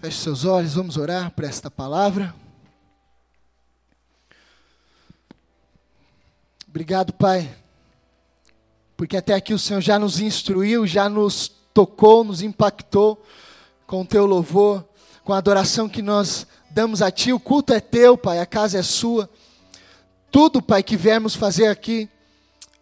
Feche seus olhos, vamos orar por esta palavra. Obrigado, Pai, porque até aqui o Senhor já nos instruiu, já nos tocou, nos impactou com o teu louvor, com a adoração que nós damos a Ti. O culto é teu, Pai, a casa é sua. Tudo, Pai, que viemos fazer aqui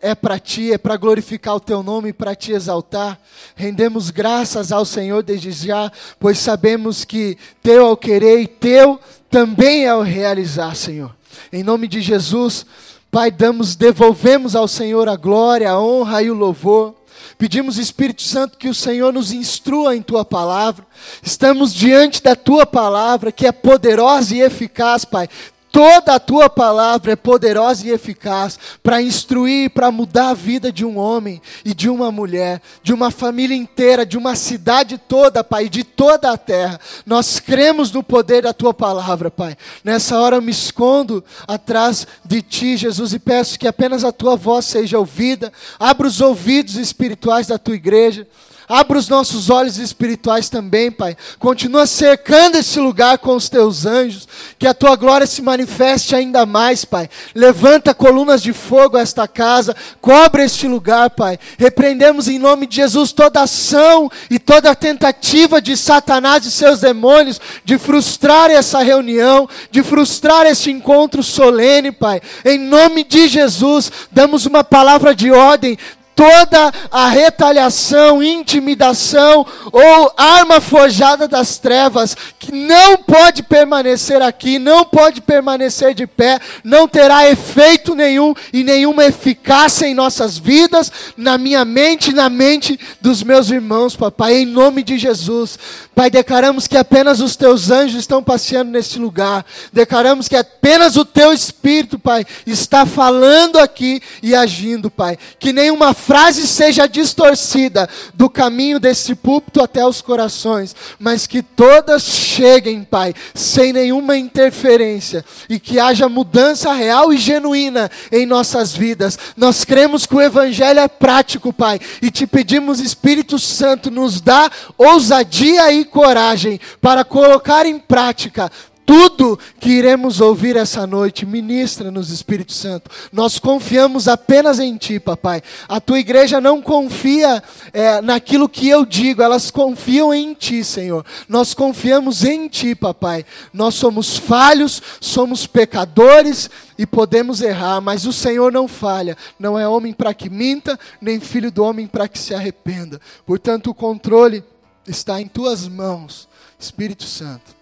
é para Ti, é para glorificar o Teu nome, para Te exaltar. Rendemos graças ao Senhor desde já, pois sabemos que Teu é o querer e Teu também é o realizar, Senhor. Em nome de Jesus, Pai, damos, devolvemos ao Senhor a glória, a honra e o louvor. Pedimos, Espírito Santo, que o Senhor nos instrua em tua palavra. Estamos diante da tua palavra, que é poderosa e eficaz, Pai. Toda a tua palavra é poderosa e eficaz para instruir, para mudar a vida de um homem e de uma mulher, de uma família inteira, de uma cidade toda, Pai, de toda a terra. Nós cremos no poder da tua palavra, Pai. Nessa hora eu me escondo atrás de ti, Jesus, e peço que apenas a tua voz seja ouvida. Abra os ouvidos espirituais da tua igreja. Abra os nossos olhos espirituais também, Pai. Continua cercando esse lugar com os teus anjos. Que a tua glória se manifeste ainda mais, Pai. Levanta colunas de fogo a esta casa. Cobre este lugar, Pai. Repreendemos em nome de Jesus toda ação e toda tentativa de Satanás e seus demônios de frustrar essa reunião, de frustrar esse encontro solene, Pai. Em nome de Jesus, damos uma palavra de ordem toda a retaliação, intimidação ou arma forjada das trevas que não pode permanecer aqui, não pode permanecer de pé, não terá efeito nenhum e nenhuma eficácia em nossas vidas, na minha mente na mente dos meus irmãos, papai, em nome de Jesus. Pai, declaramos que apenas os teus anjos estão passeando neste lugar. Declaramos que apenas o teu espírito, Pai, está falando aqui e agindo, Pai. Que nenhuma frase seja distorcida do caminho desse púlpito até os corações, mas que todas cheguem, Pai, sem nenhuma interferência e que haja mudança real e genuína em nossas vidas. Nós cremos que o Evangelho é prático, Pai, e te pedimos, Espírito Santo, nos dá ousadia e coragem para colocar em prática tudo que iremos ouvir essa noite, ministra-nos, Espírito Santo. Nós confiamos apenas em Ti, papai. A tua igreja não confia é, naquilo que eu digo, elas confiam em Ti, Senhor. Nós confiamos em Ti, papai. Nós somos falhos, somos pecadores e podemos errar, mas o Senhor não falha. Não é homem para que minta, nem filho do homem para que se arrependa. Portanto, o controle está em Tuas mãos, Espírito Santo.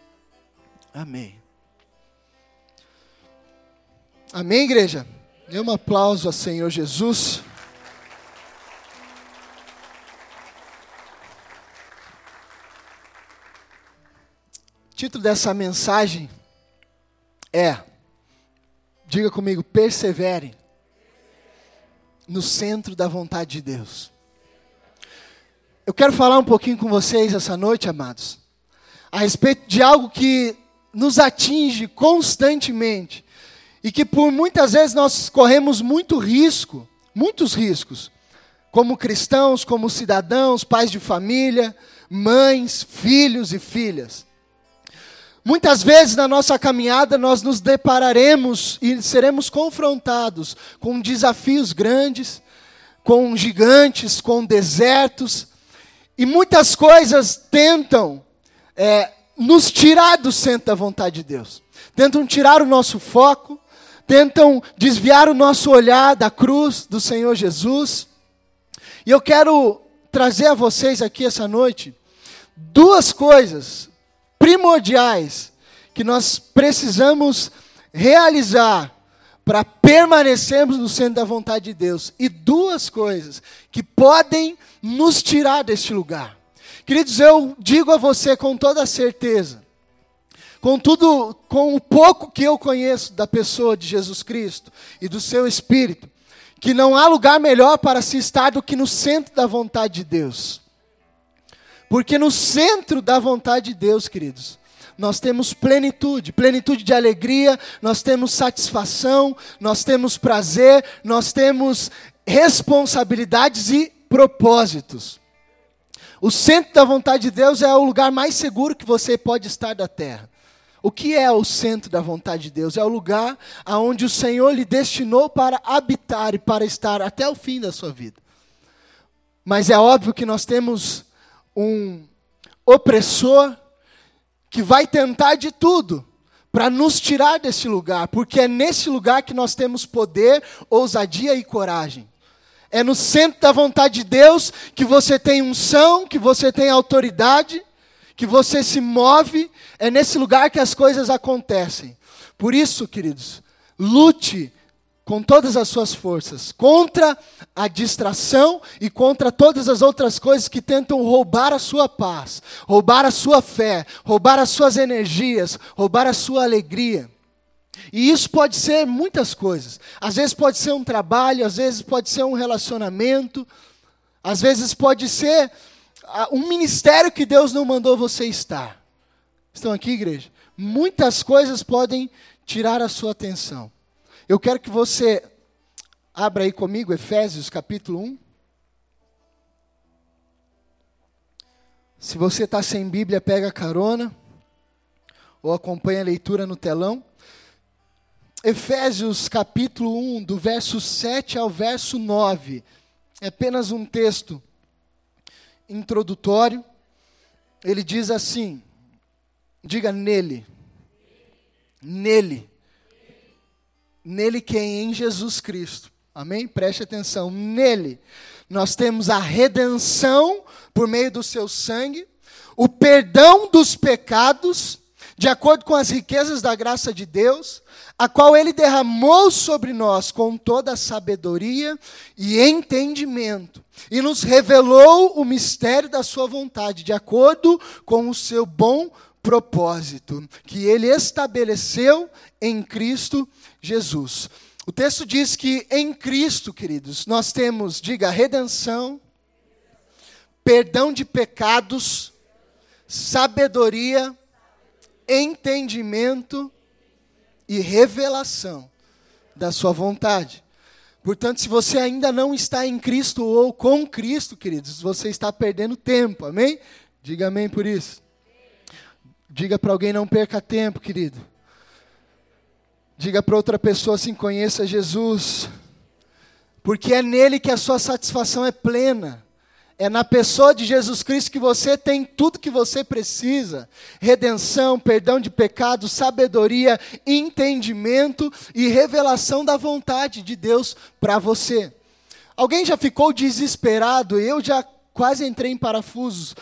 Amém. Amém, igreja? Dê um aplauso ao Senhor Jesus. O título dessa mensagem é, diga comigo, persevere no centro da vontade de Deus. Eu quero falar um pouquinho com vocês essa noite, amados, a respeito de algo que nos atinge constantemente e que por muitas vezes nós corremos muito risco, muitos riscos, como cristãos, como cidadãos, pais de família, mães, filhos e filhas. Muitas vezes na nossa caminhada nós nos depararemos e seremos confrontados com desafios grandes, com gigantes, com desertos, e muitas coisas tentam é, nos tirar do centro da vontade de Deus. Tentam tirar o nosso foco, tentam desviar o nosso olhar da cruz do Senhor Jesus. E eu quero trazer a vocês aqui essa noite duas coisas primordiais que nós precisamos realizar para permanecermos no centro da vontade de Deus e duas coisas que podem nos tirar deste lugar. Queridos, eu digo a você com toda certeza, com tudo, com o pouco que eu conheço da pessoa de Jesus Cristo e do seu Espírito, que não há lugar melhor para se estar do que no centro da vontade de Deus. Porque no centro da vontade de Deus, queridos, nós temos plenitude, plenitude de alegria, nós temos satisfação, nós temos prazer, nós temos responsabilidades e propósitos. O centro da vontade de Deus é o lugar mais seguro que você pode estar da terra. O que é o centro da vontade de Deus? É o lugar aonde o Senhor lhe destinou para habitar e para estar até o fim da sua vida. Mas é óbvio que nós temos um opressor que vai tentar de tudo para nos tirar desse lugar, porque é nesse lugar que nós temos poder, ousadia e coragem. É no centro da vontade de Deus que você tem unção, que você tem autoridade, que você se move, é nesse lugar que as coisas acontecem. Por isso, queridos, lute com todas as suas forças contra a distração e contra todas as outras coisas que tentam roubar a sua paz, roubar a sua fé, roubar as suas energias, roubar a sua alegria. E isso pode ser muitas coisas. Às vezes pode ser um trabalho, às vezes pode ser um relacionamento, às vezes pode ser ah, um ministério que Deus não mandou você estar. Estão aqui, igreja? Muitas coisas podem tirar a sua atenção. Eu quero que você abra aí comigo Efésios capítulo 1. Se você está sem Bíblia, pega carona ou acompanha a leitura no telão. Efésios capítulo 1, do verso 7 ao verso 9. É apenas um texto introdutório. Ele diz assim: diga nele. Nele. Nele quem? Em Jesus Cristo. Amém? Preste atenção. Nele nós temos a redenção por meio do seu sangue, o perdão dos pecados, de acordo com as riquezas da graça de Deus, a qual ele derramou sobre nós com toda a sabedoria e entendimento, e nos revelou o mistério da sua vontade, de acordo com o seu bom propósito, que ele estabeleceu em Cristo Jesus. O texto diz que em Cristo, queridos, nós temos, diga, redenção, perdão de pecados, sabedoria, entendimento e revelação da sua vontade. Portanto, se você ainda não está em Cristo ou com Cristo, queridos, você está perdendo tempo, amém? Diga amém por isso. Diga para alguém não perca tempo, querido. Diga para outra pessoa assim: conheça Jesus, porque é nele que a sua satisfação é plena. É na pessoa de Jesus Cristo que você tem tudo que você precisa: redenção, perdão de pecados, sabedoria, entendimento e revelação da vontade de Deus para você. Alguém já ficou desesperado? Eu já quase entrei em parafusos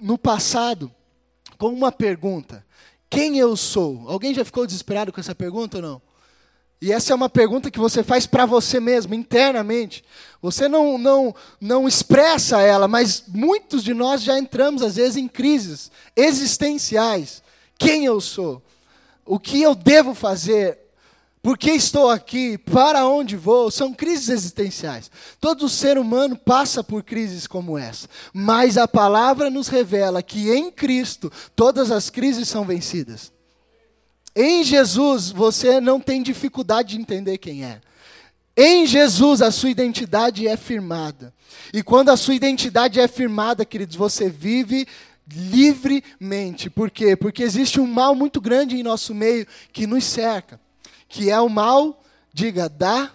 no passado com uma pergunta: Quem eu sou? Alguém já ficou desesperado com essa pergunta ou não? E essa é uma pergunta que você faz para você mesmo, internamente. Você não, não, não expressa ela, mas muitos de nós já entramos, às vezes, em crises existenciais. Quem eu sou? O que eu devo fazer? Por que estou aqui? Para onde vou? São crises existenciais. Todo ser humano passa por crises como essa. Mas a palavra nos revela que em Cristo todas as crises são vencidas. Em Jesus você não tem dificuldade de entender quem é. Em Jesus a sua identidade é firmada. E quando a sua identidade é firmada, queridos, você vive livremente. Por quê? Porque existe um mal muito grande em nosso meio que nos cerca, que é o mal, diga, da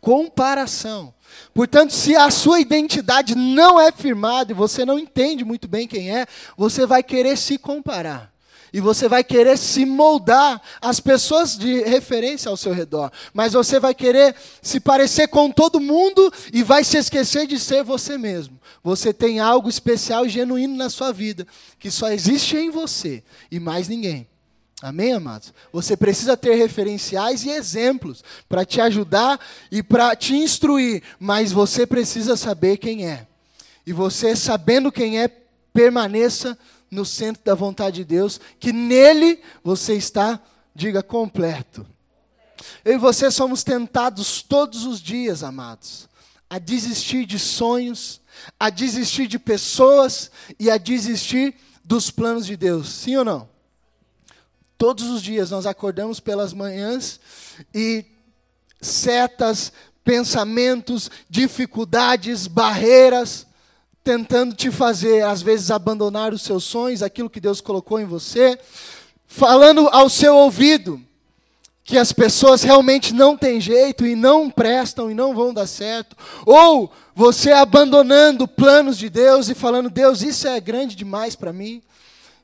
comparação. Portanto, se a sua identidade não é firmada e você não entende muito bem quem é, você vai querer se comparar. E você vai querer se moldar às pessoas de referência ao seu redor. Mas você vai querer se parecer com todo mundo e vai se esquecer de ser você mesmo. Você tem algo especial e genuíno na sua vida, que só existe em você e mais ninguém. Amém, amados? Você precisa ter referenciais e exemplos para te ajudar e para te instruir, mas você precisa saber quem é. E você, sabendo quem é, permaneça no centro da vontade de Deus, que nele você está, diga, completo. Eu e você somos tentados todos os dias, amados, a desistir de sonhos, a desistir de pessoas e a desistir dos planos de Deus. Sim ou não? Todos os dias nós acordamos pelas manhãs e setas, pensamentos, dificuldades, barreiras tentando te fazer, às vezes, abandonar os seus sonhos, aquilo que Deus colocou em você, falando ao seu ouvido que as pessoas realmente não têm jeito e não prestam e não vão dar certo, ou você abandonando planos de Deus e falando, Deus, isso é grande demais para mim,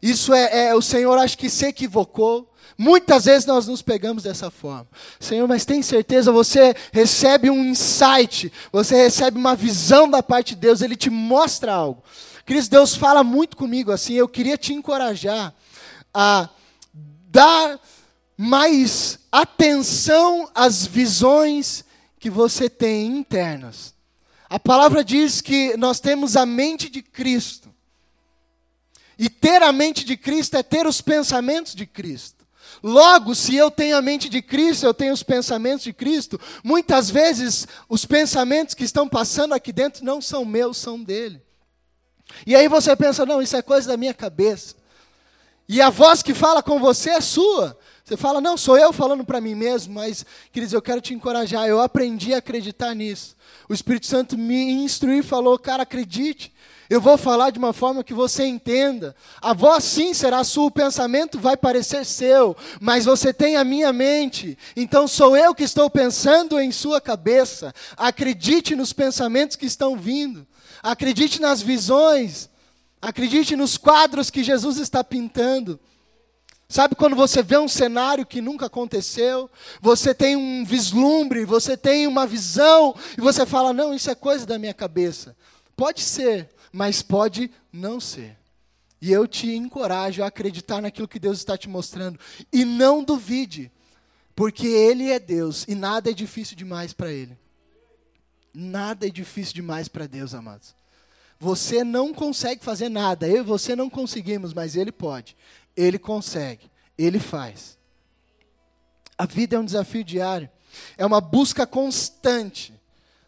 isso é, é, o Senhor acho que se equivocou. Muitas vezes nós nos pegamos dessa forma. Senhor, mas tem certeza, você recebe um insight, você recebe uma visão da parte de Deus, Ele te mostra algo. Cristo, Deus fala muito comigo assim, eu queria te encorajar a dar mais atenção às visões que você tem internas. A palavra diz que nós temos a mente de Cristo. E ter a mente de Cristo é ter os pensamentos de Cristo. Logo, se eu tenho a mente de Cristo, eu tenho os pensamentos de Cristo, muitas vezes os pensamentos que estão passando aqui dentro não são meus, são dele. E aí você pensa, não, isso é coisa da minha cabeça. E a voz que fala com você é sua. Você fala, não, sou eu falando para mim mesmo, mas, queridos, eu quero te encorajar. Eu aprendi a acreditar nisso. O Espírito Santo me instruiu e falou, cara, acredite. Eu vou falar de uma forma que você entenda. A voz sim será sua, o pensamento vai parecer seu, mas você tem a minha mente. Então sou eu que estou pensando em sua cabeça. Acredite nos pensamentos que estão vindo. Acredite nas visões. Acredite nos quadros que Jesus está pintando. Sabe quando você vê um cenário que nunca aconteceu, você tem um vislumbre, você tem uma visão, e você fala: não, isso é coisa da minha cabeça. Pode ser, mas pode não ser. E eu te encorajo a acreditar naquilo que Deus está te mostrando. E não duvide, porque Ele é Deus e nada é difícil demais para Ele. Nada é difícil demais para Deus, amados. Você não consegue fazer nada, eu e você não conseguimos, mas Ele pode. Ele consegue, Ele faz. A vida é um desafio diário, é uma busca constante.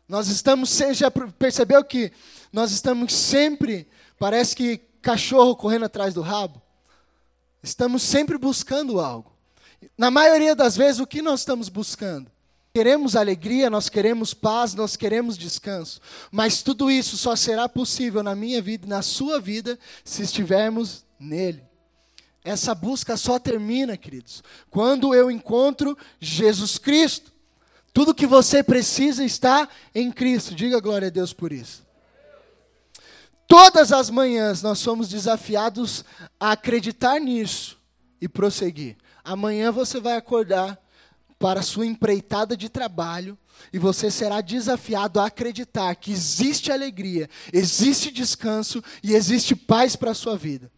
Nós estamos, você já percebeu que nós estamos sempre, parece que cachorro correndo atrás do rabo. Estamos sempre buscando algo. Na maioria das vezes, o que nós estamos buscando? Queremos alegria, nós queremos paz, nós queremos descanso. Mas tudo isso só será possível na minha vida e na sua vida se estivermos nele. Essa busca só termina, queridos, quando eu encontro Jesus Cristo. Tudo que você precisa está em Cristo. Diga glória a Deus por isso. Todas as manhãs nós somos desafiados a acreditar nisso e prosseguir. Amanhã você vai acordar para a sua empreitada de trabalho e você será desafiado a acreditar que existe alegria, existe descanso e existe paz para a sua vida.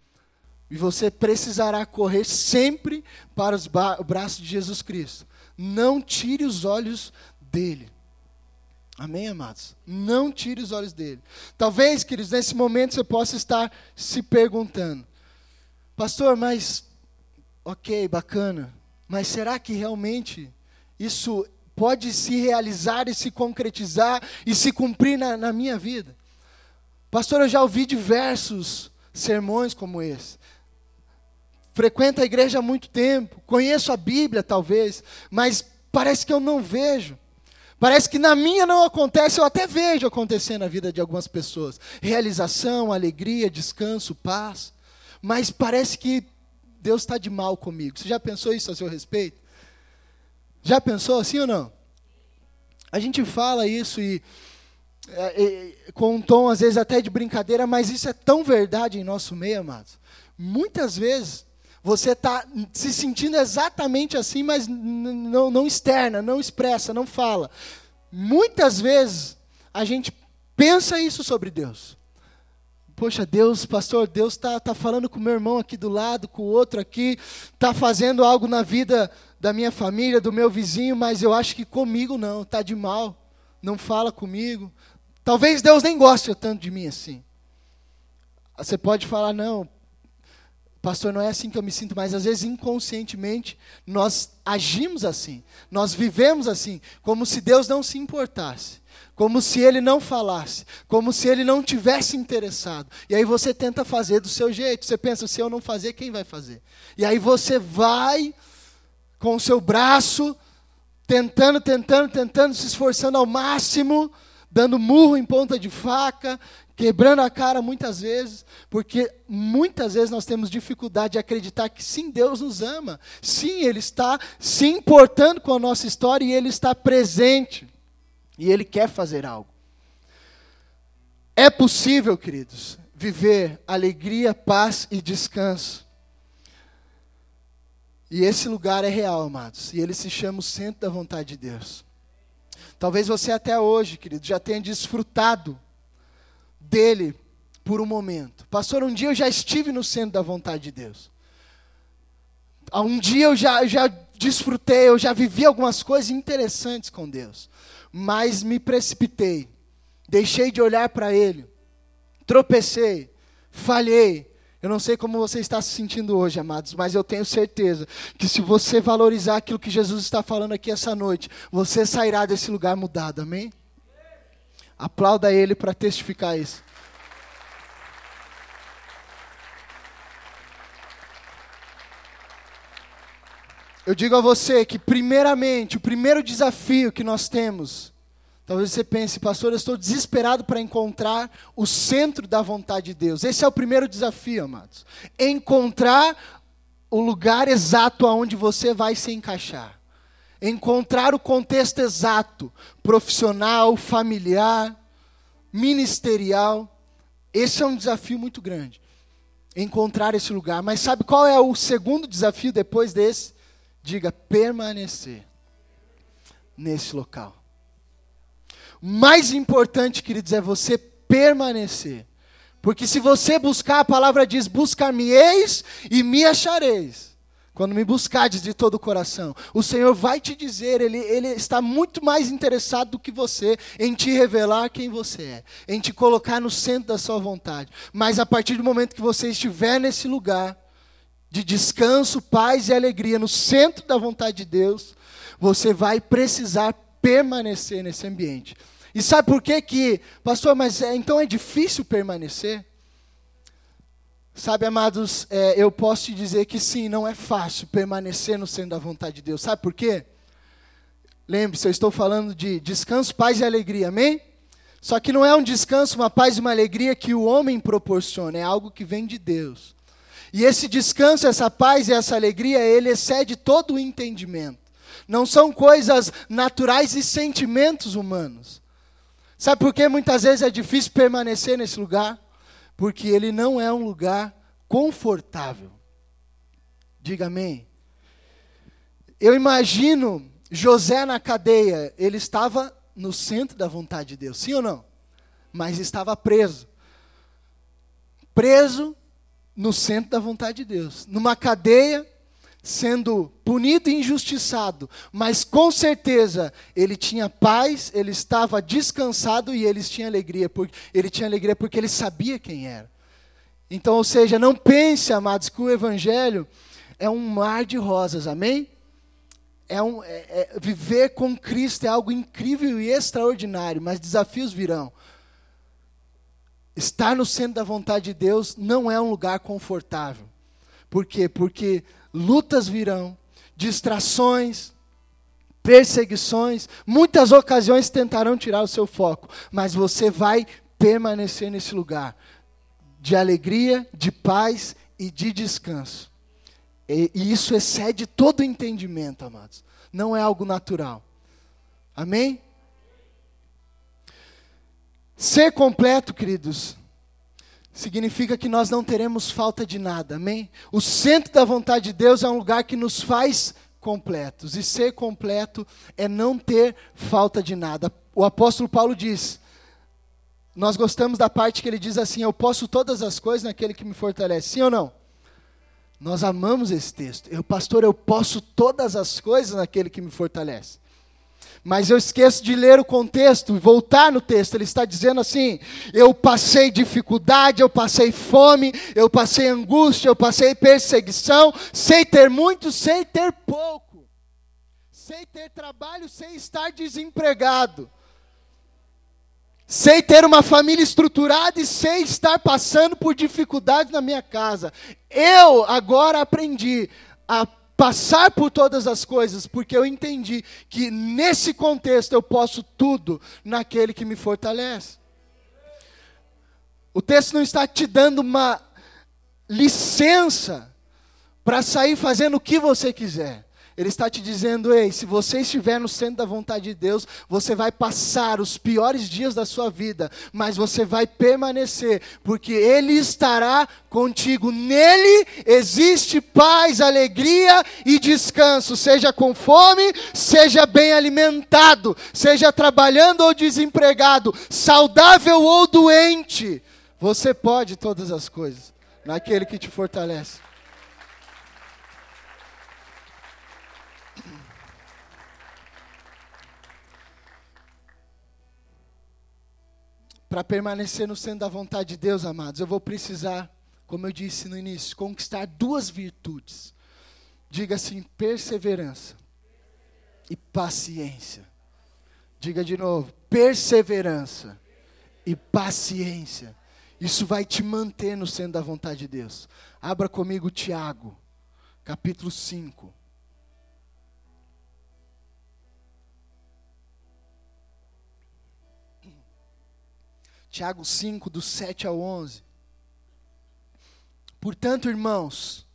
E você precisará correr sempre para os braços de Jesus Cristo. Não tire os olhos dele. Amém, amados? Não tire os olhos dele. Talvez, queridos, nesse momento você possa estar se perguntando: Pastor, mas, ok, bacana, mas será que realmente isso pode se realizar e se concretizar e se cumprir na, na minha vida? Pastor, eu já ouvi diversos sermões como esse. Frequento a igreja há muito tempo, conheço a Bíblia talvez, mas parece que eu não vejo. Parece que na minha não acontece, eu até vejo acontecer na vida de algumas pessoas. Realização, alegria, descanso, paz. Mas parece que Deus está de mal comigo. Você já pensou isso a seu respeito? Já pensou assim ou não? A gente fala isso e, é, é, com um tom às vezes até de brincadeira, mas isso é tão verdade em nosso meio, amados. Muitas vezes você está se sentindo exatamente assim, mas não, não externa, não expressa, não fala. Muitas vezes a gente pensa isso sobre Deus. Poxa, Deus, pastor, Deus está tá falando com meu irmão aqui do lado, com o outro aqui, está fazendo algo na vida da minha família, do meu vizinho, mas eu acho que comigo não, está de mal, não fala comigo. Talvez Deus nem goste tanto de mim assim. Você pode falar, não, Pastor, não é assim que eu me sinto, mas às vezes inconscientemente nós agimos assim, nós vivemos assim, como se Deus não se importasse, como se Ele não falasse, como se Ele não tivesse interessado. E aí você tenta fazer do seu jeito, você pensa, se eu não fazer, quem vai fazer? E aí você vai com o seu braço, tentando, tentando, tentando, se esforçando ao máximo, dando murro em ponta de faca, quebrando a cara muitas vezes, porque muitas vezes nós temos dificuldade de acreditar que sim, Deus nos ama. Sim, Ele está se importando com a nossa história e Ele está presente. E Ele quer fazer algo. É possível, queridos, viver alegria, paz e descanso. E esse lugar é real, amados. E ele se chama o centro da vontade de Deus. Talvez você até hoje, querido, já tenha desfrutado dele por um momento. Pastor, um dia eu já estive no centro da vontade de Deus. Um dia eu já, já desfrutei, eu já vivi algumas coisas interessantes com Deus. Mas me precipitei. Deixei de olhar para Ele. Tropecei. Falhei. Eu não sei como você está se sentindo hoje, amados, mas eu tenho certeza que se você valorizar aquilo que Jesus está falando aqui essa noite, você sairá desse lugar mudado, amém? Aplauda Ele para testificar isso. Eu digo a você que, primeiramente, o primeiro desafio que nós temos, talvez você pense, pastor, eu estou desesperado para encontrar o centro da vontade de Deus. Esse é o primeiro desafio, amados. Encontrar o lugar exato aonde você vai se encaixar. Encontrar o contexto exato, profissional, familiar, ministerial. Esse é um desafio muito grande. Encontrar esse lugar. Mas sabe qual é o segundo desafio depois desse? Diga permanecer nesse local. Mais importante, queridos, é você permanecer. Porque se você buscar, a palavra diz: buscar-me-eis e me achareis. Quando me buscardes de todo o coração, o Senhor vai te dizer, ele, ele está muito mais interessado do que você em te revelar quem você é, em te colocar no centro da sua vontade. Mas a partir do momento que você estiver nesse lugar, de descanso, paz e alegria no centro da vontade de Deus, você vai precisar permanecer nesse ambiente. E sabe por que que, pastor, mas é, então é difícil permanecer? Sabe, amados, é, eu posso te dizer que sim, não é fácil permanecer no centro da vontade de Deus. Sabe por quê? Lembre-se, eu estou falando de descanso, paz e alegria, amém? Só que não é um descanso, uma paz e uma alegria que o homem proporciona, é algo que vem de Deus. E esse descanso, essa paz e essa alegria, ele excede todo o entendimento. Não são coisas naturais e sentimentos humanos. Sabe por que muitas vezes é difícil permanecer nesse lugar? Porque ele não é um lugar confortável. Diga amém. Eu imagino José na cadeia, ele estava no centro da vontade de Deus, sim ou não? Mas estava preso. Preso no centro da vontade de Deus, numa cadeia, sendo punido e injustiçado, mas com certeza ele tinha paz, ele estava descansado e ele tinha alegria, porque ele tinha alegria porque ele sabia quem era. Então, ou seja, não pense, amados, que o evangelho é um mar de rosas, amém? É um, é, é, viver com Cristo é algo incrível e extraordinário, mas desafios virão. Estar no centro da vontade de Deus não é um lugar confortável. Por quê? Porque lutas virão, distrações, perseguições, muitas ocasiões tentarão tirar o seu foco, mas você vai permanecer nesse lugar de alegria, de paz e de descanso. E, e isso excede todo entendimento, amados. Não é algo natural. Amém? Ser completo, queridos, significa que nós não teremos falta de nada, amém? O centro da vontade de Deus é um lugar que nos faz completos, e ser completo é não ter falta de nada. O apóstolo Paulo diz: nós gostamos da parte que ele diz assim: Eu posso todas as coisas naquele que me fortalece, sim ou não? Nós amamos esse texto. Eu, pastor, eu posso todas as coisas naquele que me fortalece. Mas eu esqueço de ler o contexto, voltar no texto. Ele está dizendo assim: eu passei dificuldade, eu passei fome, eu passei angústia, eu passei perseguição, sei ter muito, sei ter pouco, sei ter trabalho, sei estar desempregado. Sei ter uma família estruturada e sei estar passando por dificuldades na minha casa. Eu agora aprendi a passar por todas as coisas, porque eu entendi que nesse contexto eu posso tudo naquele que me fortalece. O texto não está te dando uma licença para sair fazendo o que você quiser. Ele está te dizendo: ei, se você estiver no centro da vontade de Deus, você vai passar os piores dias da sua vida, mas você vai permanecer, porque Ele estará contigo. Nele existe paz, alegria e descanso, seja com fome, seja bem alimentado, seja trabalhando ou desempregado, saudável ou doente. Você pode todas as coisas naquele que te fortalece. Para permanecer no centro da vontade de Deus, amados, eu vou precisar, como eu disse no início, conquistar duas virtudes. Diga assim: perseverança e paciência. Diga de novo: perseverança e paciência. Isso vai te manter no centro da vontade de Deus. Abra comigo Tiago, capítulo 5. Tiago 5, do 7 ao 11. Portanto, irmãos,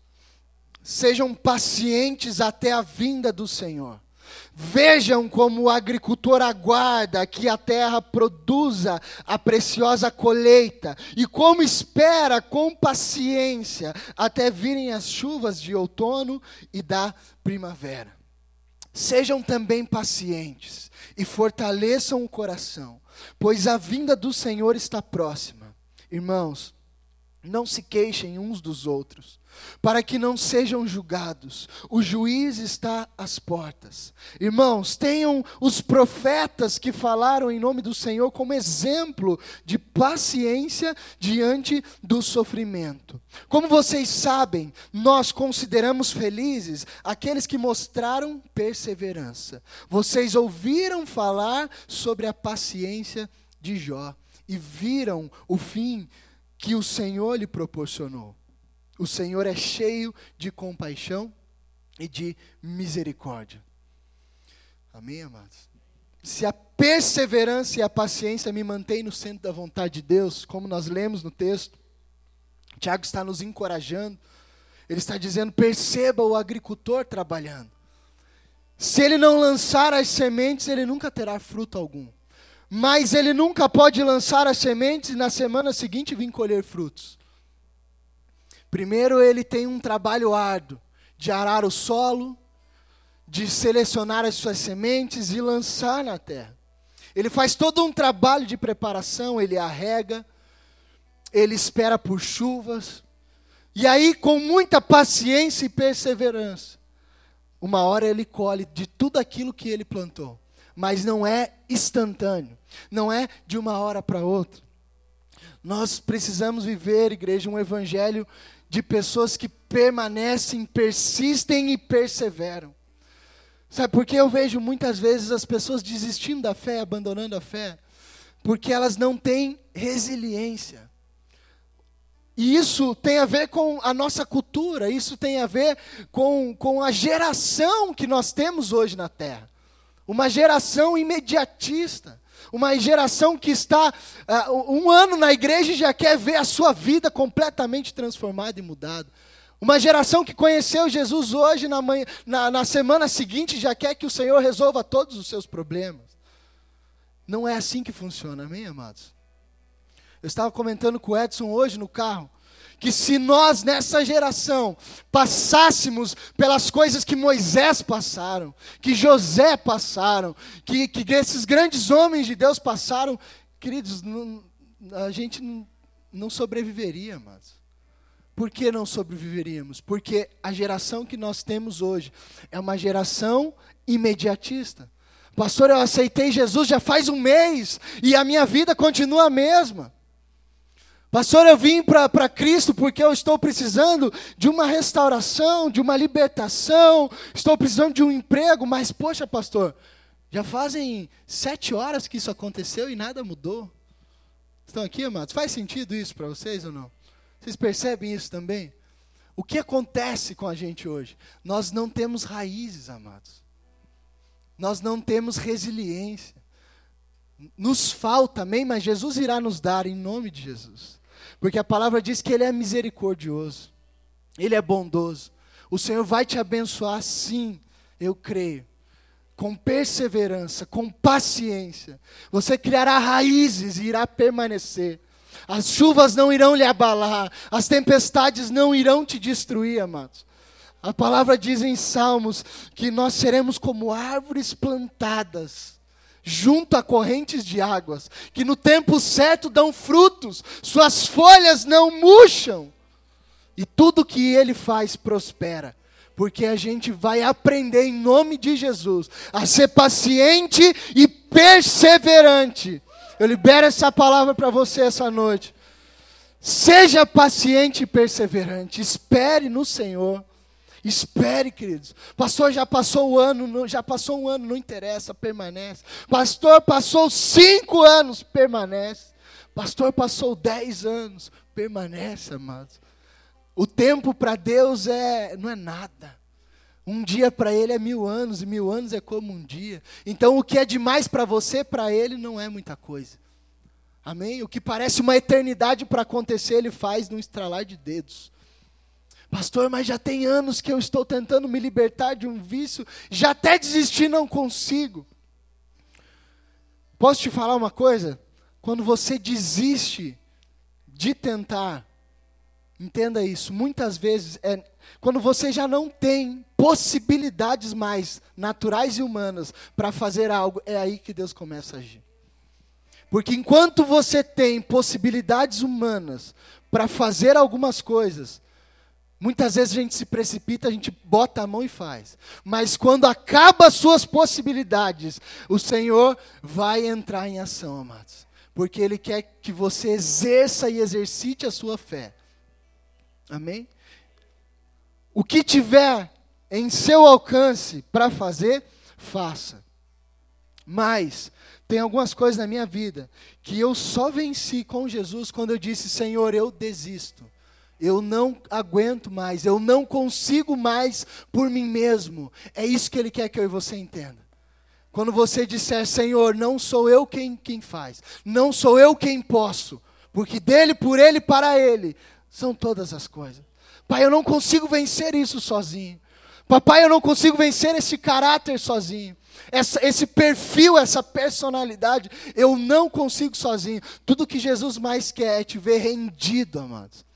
sejam pacientes até a vinda do Senhor. Vejam como o agricultor aguarda que a terra produza a preciosa colheita e como espera com paciência até virem as chuvas de outono e da primavera. Sejam também pacientes e fortaleçam o coração, pois a vinda do Senhor está próxima. Irmãos, não se queixem uns dos outros, para que não sejam julgados. O juiz está às portas. Irmãos, tenham os profetas que falaram em nome do Senhor como exemplo de paciência diante do sofrimento. Como vocês sabem, nós consideramos felizes aqueles que mostraram perseverança. Vocês ouviram falar sobre a paciência de Jó e viram o fim que o Senhor lhe proporcionou. O Senhor é cheio de compaixão e de misericórdia. Amém, amados? Se a perseverança e a paciência me mantêm no centro da vontade de Deus, como nós lemos no texto, Tiago está nos encorajando. Ele está dizendo: perceba o agricultor trabalhando. Se ele não lançar as sementes, ele nunca terá fruto algum. Mas ele nunca pode lançar as sementes e na semana seguinte vir colher frutos. Primeiro, ele tem um trabalho árduo de arar o solo, de selecionar as suas sementes e lançar na terra. Ele faz todo um trabalho de preparação, ele arrega, ele espera por chuvas, e aí, com muita paciência e perseverança, uma hora ele colhe de tudo aquilo que ele plantou, mas não é instantâneo, não é de uma hora para outra. Nós precisamos viver, igreja, um evangelho de pessoas que permanecem, persistem e perseveram. Sabe por que eu vejo muitas vezes as pessoas desistindo da fé, abandonando a fé? Porque elas não têm resiliência. E isso tem a ver com a nossa cultura, isso tem a ver com, com a geração que nós temos hoje na Terra. Uma geração imediatista. Uma geração que está uh, um ano na igreja e já quer ver a sua vida completamente transformada e mudada. Uma geração que conheceu Jesus hoje, na, manhã, na, na semana seguinte, já quer que o Senhor resolva todos os seus problemas. Não é assim que funciona, amém, amados? Eu estava comentando com o Edson hoje no carro que se nós nessa geração passássemos pelas coisas que Moisés passaram, que José passaram, que, que esses grandes homens de Deus passaram, queridos, não, a gente não, não sobreviveria, mas por que não sobreviveríamos? Porque a geração que nós temos hoje é uma geração imediatista. Pastor, eu aceitei Jesus já faz um mês e a minha vida continua a mesma. Pastor, eu vim para Cristo porque eu estou precisando de uma restauração, de uma libertação, estou precisando de um emprego, mas, poxa, pastor, já fazem sete horas que isso aconteceu e nada mudou. Estão aqui, amados? Faz sentido isso para vocês ou não? Vocês percebem isso também? O que acontece com a gente hoje? Nós não temos raízes, amados. Nós não temos resiliência. Nos falta, amém? Mas Jesus irá nos dar em nome de Jesus. Porque a palavra diz que Ele é misericordioso, Ele é bondoso. O Senhor vai te abençoar, sim, eu creio. Com perseverança, com paciência. Você criará raízes e irá permanecer. As chuvas não irão lhe abalar, as tempestades não irão te destruir, amados. A palavra diz em Salmos que nós seremos como árvores plantadas junto a correntes de águas, que no tempo certo dão frutos, suas folhas não murcham, e tudo que ele faz prospera, porque a gente vai aprender em nome de Jesus a ser paciente e perseverante. Eu libero essa palavra para você essa noite. Seja paciente e perseverante, espere no Senhor. Espere, queridos. Pastor, já passou o ano, já passou um ano, não interessa, permanece. Pastor, passou cinco anos, permanece. Pastor, passou dez anos, permanece, amados. O tempo para Deus é, não é nada. Um dia para Ele é mil anos, e mil anos é como um dia. Então, o que é demais para você, para Ele não é muita coisa. Amém? O que parece uma eternidade para acontecer, Ele faz num estralar de dedos. Pastor, mas já tem anos que eu estou tentando me libertar de um vício, já até desistir não consigo. Posso te falar uma coisa? Quando você desiste de tentar, entenda isso, muitas vezes é quando você já não tem possibilidades mais naturais e humanas para fazer algo, é aí que Deus começa a agir. Porque enquanto você tem possibilidades humanas para fazer algumas coisas, Muitas vezes a gente se precipita, a gente bota a mão e faz. Mas quando acaba as suas possibilidades, o Senhor vai entrar em ação, amados. Porque Ele quer que você exerça e exercite a sua fé. Amém? O que tiver em seu alcance para fazer, faça. Mas tem algumas coisas na minha vida que eu só venci com Jesus quando eu disse: Senhor, eu desisto. Eu não aguento mais, eu não consigo mais por mim mesmo. É isso que Ele quer que eu e você entenda. Quando você disser, Senhor, não sou eu quem, quem faz, não sou eu quem posso, porque dele, por ele, para ele, são todas as coisas. Pai, eu não consigo vencer isso sozinho. Papai, eu não consigo vencer esse caráter sozinho. Essa, esse perfil, essa personalidade, eu não consigo sozinho. Tudo que Jesus mais quer é te ver rendido, amados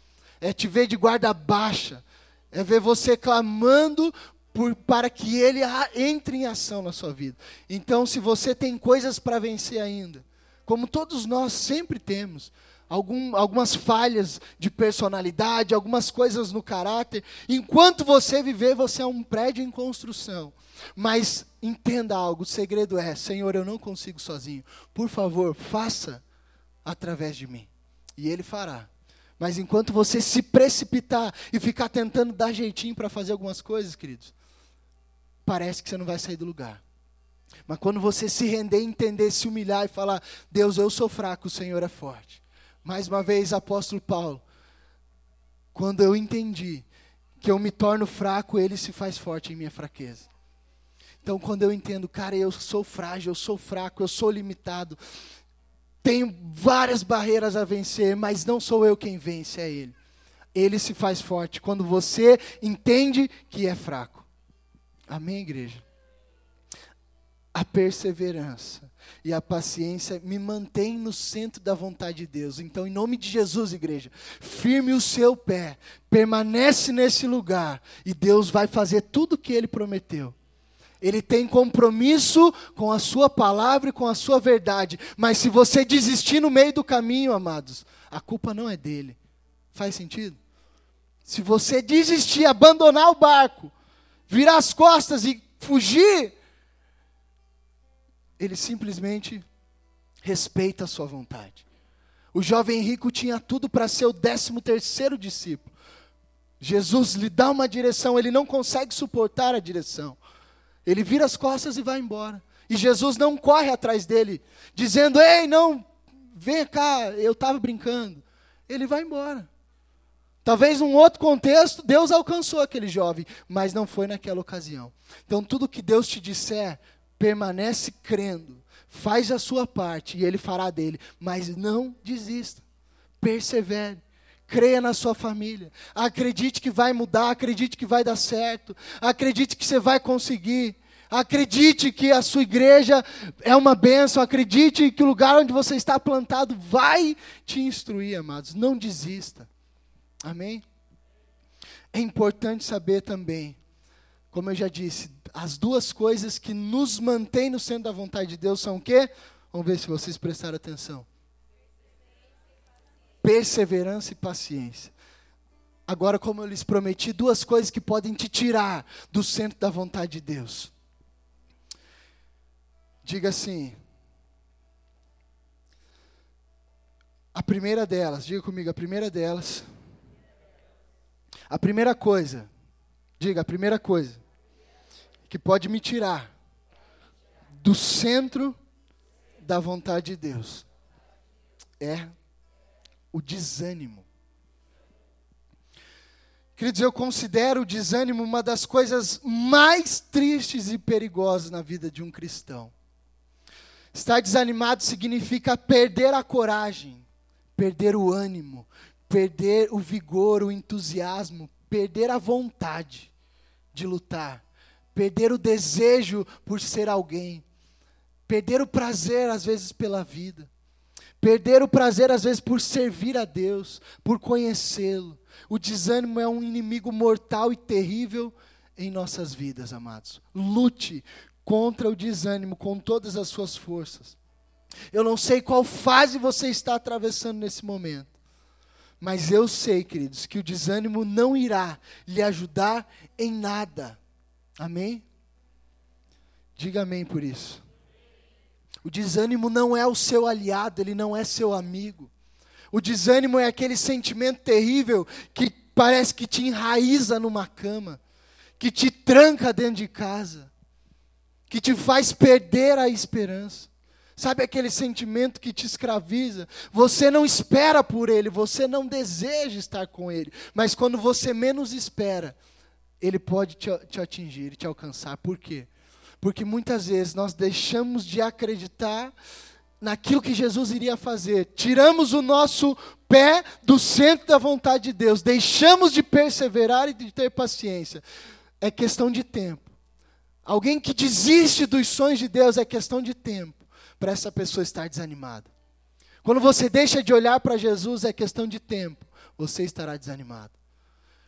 é te ver de guarda baixa, é ver você clamando por, para que Ele entre em ação na sua vida. Então, se você tem coisas para vencer ainda, como todos nós sempre temos, algum, algumas falhas de personalidade, algumas coisas no caráter, enquanto você viver, você é um prédio em construção. Mas entenda algo: o segredo é, Senhor, eu não consigo sozinho. Por favor, faça através de mim. E Ele fará. Mas enquanto você se precipitar e ficar tentando dar jeitinho para fazer algumas coisas, queridos, parece que você não vai sair do lugar. Mas quando você se render, entender, se humilhar e falar: Deus, eu sou fraco, o Senhor é forte. Mais uma vez, apóstolo Paulo, quando eu entendi que eu me torno fraco, ele se faz forte em minha fraqueza. Então, quando eu entendo, cara, eu sou frágil, eu sou fraco, eu sou limitado, tenho várias barreiras a vencer, mas não sou eu quem vence, é Ele. Ele se faz forte quando você entende que é fraco. Amém, igreja? A perseverança e a paciência me mantém no centro da vontade de Deus. Então, em nome de Jesus, igreja, firme o seu pé, permanece nesse lugar e Deus vai fazer tudo o que Ele prometeu. Ele tem compromisso com a sua palavra e com a sua verdade. Mas se você desistir no meio do caminho, amados, a culpa não é dele. Faz sentido? Se você desistir, abandonar o barco, virar as costas e fugir, ele simplesmente respeita a sua vontade. O jovem rico tinha tudo para ser o décimo terceiro discípulo. Jesus lhe dá uma direção, ele não consegue suportar a direção. Ele vira as costas e vai embora. E Jesus não corre atrás dele, dizendo: Ei, não, vem cá, eu estava brincando. Ele vai embora. Talvez num outro contexto, Deus alcançou aquele jovem, mas não foi naquela ocasião. Então, tudo que Deus te disser, permanece crendo, faz a sua parte e Ele fará dele, mas não desista. Persevere. Creia na sua família. Acredite que vai mudar, acredite que vai dar certo. Acredite que você vai conseguir. Acredite que a sua igreja é uma bênção. Acredite que o lugar onde você está plantado vai te instruir, amados. Não desista. Amém? É importante saber também, como eu já disse, as duas coisas que nos mantêm no centro da vontade de Deus são o quê? Vamos ver se vocês prestaram atenção. Perseverança e paciência. Agora, como eu lhes prometi, duas coisas que podem te tirar do centro da vontade de Deus. Diga assim. A primeira delas, diga comigo, a primeira delas. A primeira coisa, diga, a primeira coisa que pode me tirar do centro da vontade de Deus é o desânimo. Queridos, eu considero o desânimo uma das coisas mais tristes e perigosas na vida de um cristão. Estar desanimado significa perder a coragem, perder o ânimo, perder o vigor, o entusiasmo, perder a vontade de lutar, perder o desejo por ser alguém, perder o prazer, às vezes, pela vida, perder o prazer, às vezes, por servir a Deus, por conhecê-lo. O desânimo é um inimigo mortal e terrível em nossas vidas, amados. Lute contra o desânimo com todas as suas forças. Eu não sei qual fase você está atravessando nesse momento, mas eu sei, queridos, que o desânimo não irá lhe ajudar em nada. Amém? Diga amém por isso. O desânimo não é o seu aliado, ele não é seu amigo. O desânimo é aquele sentimento terrível que parece que te enraiza numa cama, que te tranca dentro de casa que te faz perder a esperança. Sabe aquele sentimento que te escraviza? Você não espera por ele, você não deseja estar com ele, mas quando você menos espera, ele pode te, te atingir e te alcançar. Por quê? Porque muitas vezes nós deixamos de acreditar naquilo que Jesus iria fazer, tiramos o nosso pé do centro da vontade de Deus, deixamos de perseverar e de ter paciência. É questão de tempo. Alguém que desiste dos sonhos de Deus é questão de tempo para essa pessoa estar desanimada. Quando você deixa de olhar para Jesus é questão de tempo, você estará desanimado.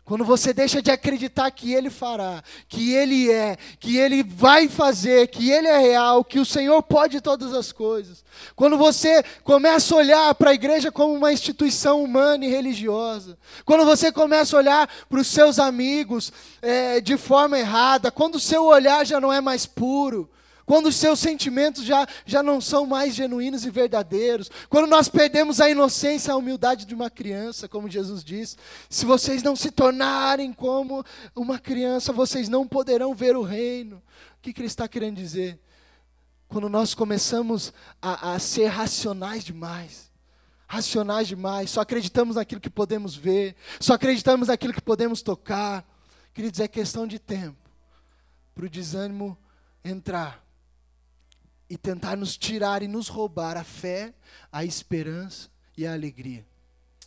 Quando você deixa de acreditar que Ele fará, que Ele é, que Ele vai fazer, que Ele é real, que o Senhor pode todas as coisas. Quando você começa a olhar para a igreja como uma instituição humana e religiosa. Quando você começa a olhar para os seus amigos é, de forma errada. Quando o seu olhar já não é mais puro quando os seus sentimentos já, já não são mais genuínos e verdadeiros, quando nós perdemos a inocência, a humildade de uma criança, como Jesus diz, se vocês não se tornarem como uma criança, vocês não poderão ver o reino. O que, que ele está querendo dizer? Quando nós começamos a, a ser racionais demais, racionais demais, só acreditamos naquilo que podemos ver, só acreditamos naquilo que podemos tocar, queridos, é questão de tempo para o desânimo entrar e tentar nos tirar e nos roubar a fé, a esperança e a alegria.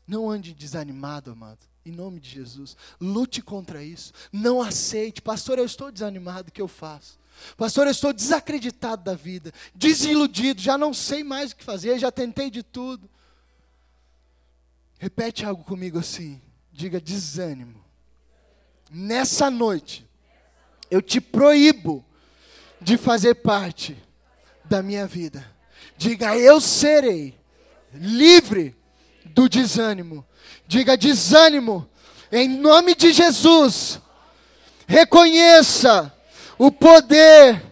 Não ande desanimado, amado. Em nome de Jesus. Lute contra isso. Não aceite. Pastor, eu estou desanimado. O que eu faço? Pastor, eu estou desacreditado da vida. Desiludido. Já não sei mais o que fazer. Já tentei de tudo. Repete algo comigo assim. Diga desânimo. Nessa noite, eu te proíbo de fazer parte da minha vida. Diga, eu serei livre do desânimo. Diga, desânimo, em nome de Jesus. Reconheça o poder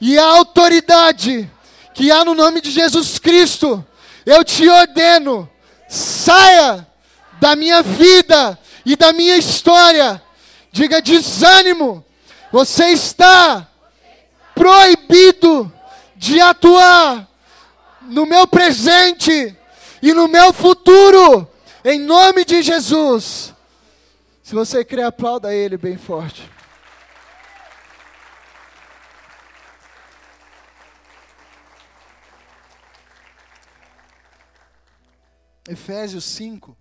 e a autoridade que há no nome de Jesus Cristo. Eu te ordeno, saia da minha vida e da minha história. Diga desânimo. Você está proibido de atuar no meu presente e no meu futuro, em nome de Jesus. Se você crê, aplauda Ele bem forte. Efésios 5,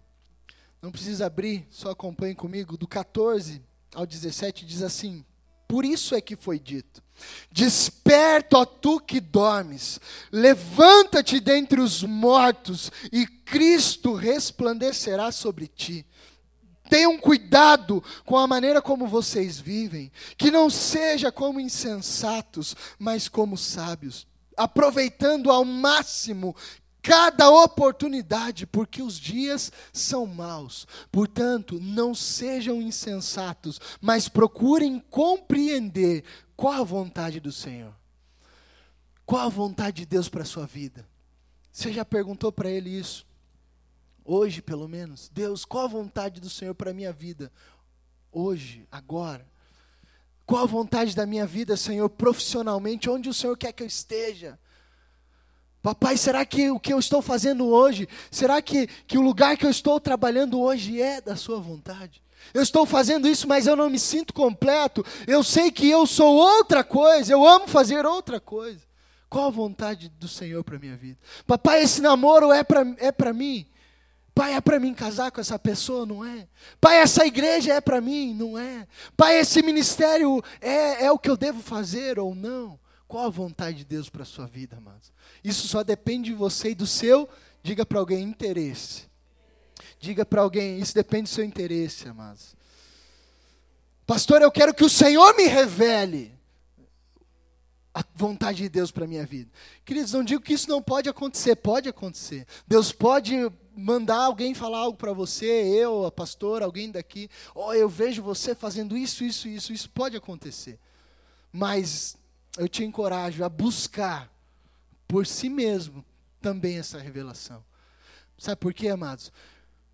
não precisa abrir, só acompanhe comigo, do 14 ao 17 diz assim: Por isso é que foi dito: Desperta, ó tu que dormes, levanta-te dentre os mortos, e Cristo resplandecerá sobre ti. Tenham cuidado com a maneira como vocês vivem, que não seja como insensatos, mas como sábios, aproveitando ao máximo cada oportunidade, porque os dias são maus. Portanto, não sejam insensatos, mas procurem compreender qual a vontade do Senhor. Qual a vontade de Deus para a sua vida? Você já perguntou para Ele isso? Hoje, pelo menos. Deus, qual a vontade do Senhor para a minha vida? Hoje, agora. Qual a vontade da minha vida, Senhor, profissionalmente? Onde o Senhor quer que eu esteja? Papai, será que o que eu estou fazendo hoje, será que, que o lugar que eu estou trabalhando hoje é da Sua vontade? Eu estou fazendo isso, mas eu não me sinto completo. Eu sei que eu sou outra coisa, eu amo fazer outra coisa. Qual a vontade do Senhor para a minha vida? Papai, esse namoro é para é mim? Pai, é para mim casar com essa pessoa? Não é. Pai, essa igreja é para mim? Não é. Pai, esse ministério é, é o que eu devo fazer ou não? Qual a vontade de Deus para a sua vida, amados? Isso só depende de você e do seu, diga para alguém, interesse. Diga para alguém, isso depende do seu interesse, amados. Pastor, eu quero que o Senhor me revele a vontade de Deus para a minha vida. Queridos, não digo que isso não pode acontecer, pode acontecer. Deus pode mandar alguém falar algo para você, eu, a pastora, alguém daqui, oh, eu vejo você fazendo isso, isso, isso, isso pode acontecer. Mas eu te encorajo a buscar por si mesmo também essa revelação. Sabe por quê, amados?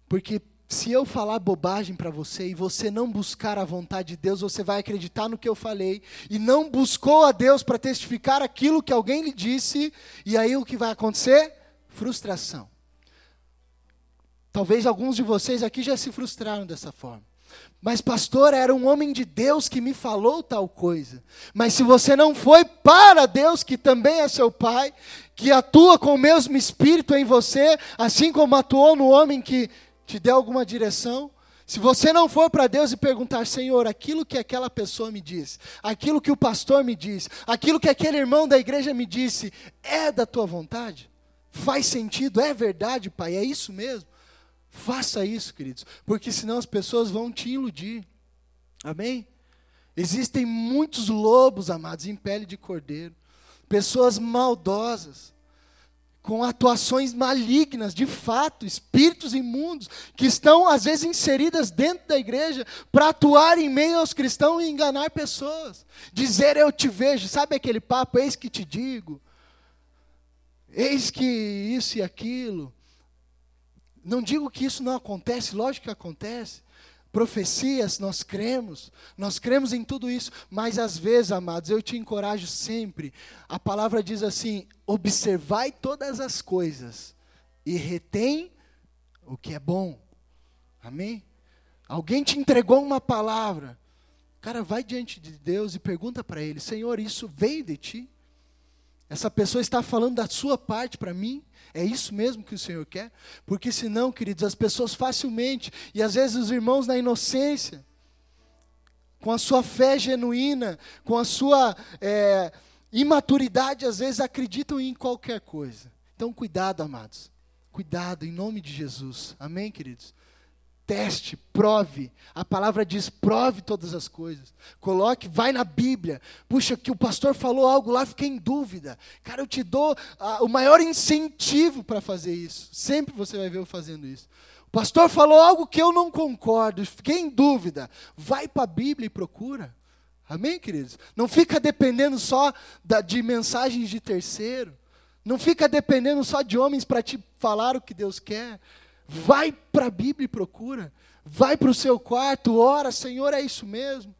Porque se eu falar bobagem para você e você não buscar a vontade de Deus, você vai acreditar no que eu falei e não buscou a Deus para testificar aquilo que alguém lhe disse, e aí o que vai acontecer? Frustração. Talvez alguns de vocês aqui já se frustraram dessa forma. Mas, pastor, era um homem de Deus que me falou tal coisa. Mas se você não foi para Deus, que também é seu Pai, que atua com o mesmo Espírito em você, assim como atuou no homem que te deu alguma direção, se você não for para Deus e perguntar, Senhor, aquilo que aquela pessoa me disse, aquilo que o pastor me disse, aquilo que aquele irmão da igreja me disse, é da tua vontade? Faz sentido? É verdade, Pai? É isso mesmo? Faça isso, queridos, porque senão as pessoas vão te iludir. Amém? Existem muitos lobos, amados, em pele de cordeiro, pessoas maldosas, com atuações malignas, de fato, espíritos imundos, que estão às vezes inseridas dentro da igreja para atuar em meio aos cristãos e enganar pessoas. Dizer eu te vejo, sabe aquele papo, eis que te digo, eis que isso e aquilo. Não digo que isso não acontece, lógico que acontece. Profecias, nós cremos, nós cremos em tudo isso, mas às vezes, amados, eu te encorajo sempre. A palavra diz assim: observai todas as coisas e retém o que é bom. Amém? Alguém te entregou uma palavra. Cara, vai diante de Deus e pergunta para Ele: Senhor, isso veio de ti? Essa pessoa está falando da sua parte para mim? É isso mesmo que o Senhor quer? Porque senão, queridos, as pessoas facilmente, e às vezes os irmãos na inocência, com a sua fé genuína, com a sua é, imaturidade, às vezes acreditam em qualquer coisa. Então, cuidado, amados. Cuidado, em nome de Jesus. Amém, queridos? Teste, prove. A palavra diz: prove todas as coisas. Coloque, vai na Bíblia. Puxa, que o pastor falou algo lá, fiquei em dúvida. Cara, eu te dou ah, o maior incentivo para fazer isso. Sempre você vai ver eu fazendo isso. O pastor falou algo que eu não concordo, fiquei em dúvida. Vai para a Bíblia e procura. Amém, queridos? Não fica dependendo só da, de mensagens de terceiro. Não fica dependendo só de homens para te falar o que Deus quer. Vai para a Bíblia e procura. Vai para o seu quarto, ora, Senhor, é isso mesmo.